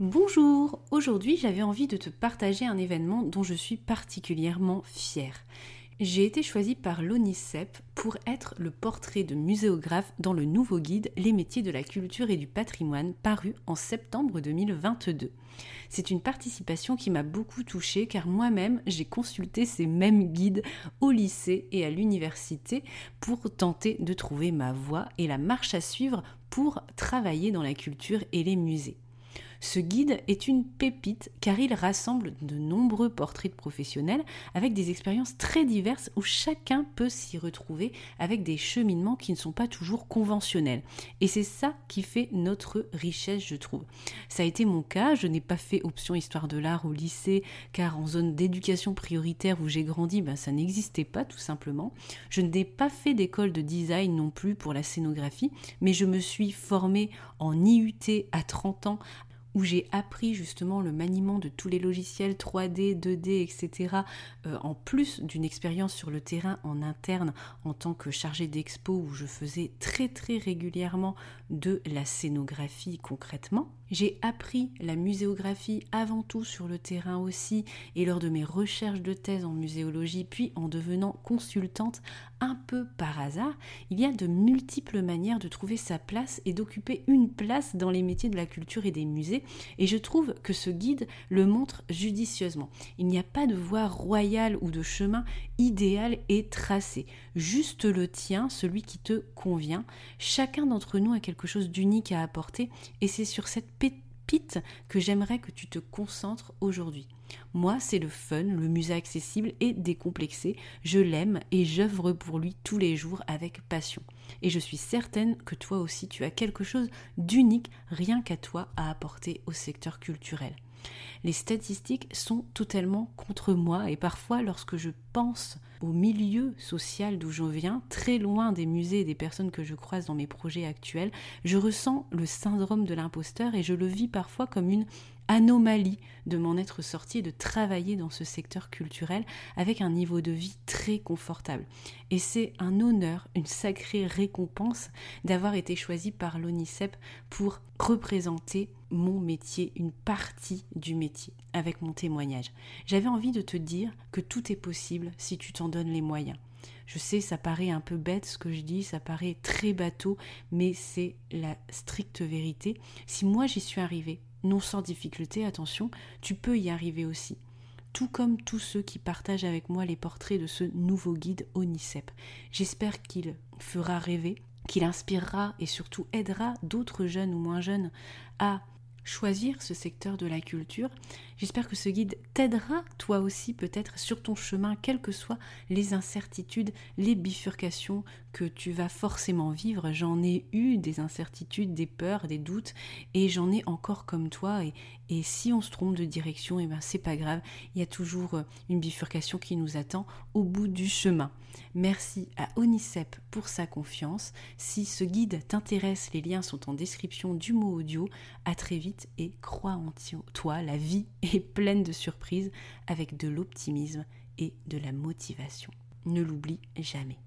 Bonjour, aujourd'hui j'avais envie de te partager un événement dont je suis particulièrement fière. J'ai été choisie par l'ONICEP pour être le portrait de muséographe dans le nouveau guide Les métiers de la culture et du patrimoine paru en septembre 2022. C'est une participation qui m'a beaucoup touchée car moi-même j'ai consulté ces mêmes guides au lycée et à l'université pour tenter de trouver ma voie et la marche à suivre pour travailler dans la culture et les musées. Ce guide est une pépite car il rassemble de nombreux portraits de professionnels avec des expériences très diverses où chacun peut s'y retrouver avec des cheminements qui ne sont pas toujours conventionnels. Et c'est ça qui fait notre richesse, je trouve. Ça a été mon cas, je n'ai pas fait option histoire de l'art au lycée car en zone d'éducation prioritaire où j'ai grandi, ben, ça n'existait pas tout simplement. Je n'ai pas fait d'école de design non plus pour la scénographie, mais je me suis formée en IUT à 30 ans où j'ai appris justement le maniement de tous les logiciels 3D, 2D, etc., en plus d'une expérience sur le terrain en interne en tant que chargé d'expo où je faisais très très régulièrement de la scénographie concrètement. J'ai appris la muséographie avant tout sur le terrain aussi et lors de mes recherches de thèse en muséologie, puis en devenant consultante un peu par hasard, il y a de multiples manières de trouver sa place et d'occuper une place dans les métiers de la culture et des musées, et je trouve que ce guide le montre judicieusement. Il n'y a pas de voie royale ou de chemin idéal et tracé, juste le tien, celui qui te convient. Chacun d'entre nous a quelque chose d'unique à apporter, et c'est sur cette que j'aimerais que tu te concentres aujourd'hui. Moi, c'est le fun, le musée accessible et décomplexé. Je l'aime et j'œuvre pour lui tous les jours avec passion. Et je suis certaine que toi aussi, tu as quelque chose d'unique, rien qu'à toi, à apporter au secteur culturel. Les statistiques sont totalement contre moi et parfois lorsque je pense au milieu social d'où je viens, très loin des musées et des personnes que je croise dans mes projets actuels, je ressens le syndrome de l'imposteur et je le vis parfois comme une anomalie de m'en être sorti et de travailler dans ce secteur culturel avec un niveau de vie très confortable. Et c'est un honneur, une sacrée récompense d'avoir été choisi par l'ONICEP pour représenter mon métier, une partie du métier, avec mon témoignage. J'avais envie de te dire que tout est possible si tu t'en donnes les moyens. Je sais, ça paraît un peu bête ce que je dis, ça paraît très bateau, mais c'est la stricte vérité. Si moi j'y suis arrivée, non sans difficulté, attention, tu peux y arriver aussi. Tout comme tous ceux qui partagent avec moi les portraits de ce nouveau guide ONICEP. J'espère qu'il fera rêver, qu'il inspirera et surtout aidera d'autres jeunes ou moins jeunes à choisir ce secteur de la culture. J'espère que ce guide t'aidera toi aussi peut-être sur ton chemin, quelles que soient les incertitudes, les bifurcations que tu vas forcément vivre. J'en ai eu des incertitudes, des peurs, des doutes, et j'en ai encore comme toi. Et, si on se trompe de direction, et eh ben c'est pas grave. Il y a toujours euh, une bifurcation qui nous attend au bout du chemin. Merci à Onicep pour sa confiance. Si ce guide t'intéresse, les liens sont en description du mot audio. À très vite et crois en toi, la vie est pleine de surprises avec de l'optimisme et de la motivation. Ne l'oublie jamais.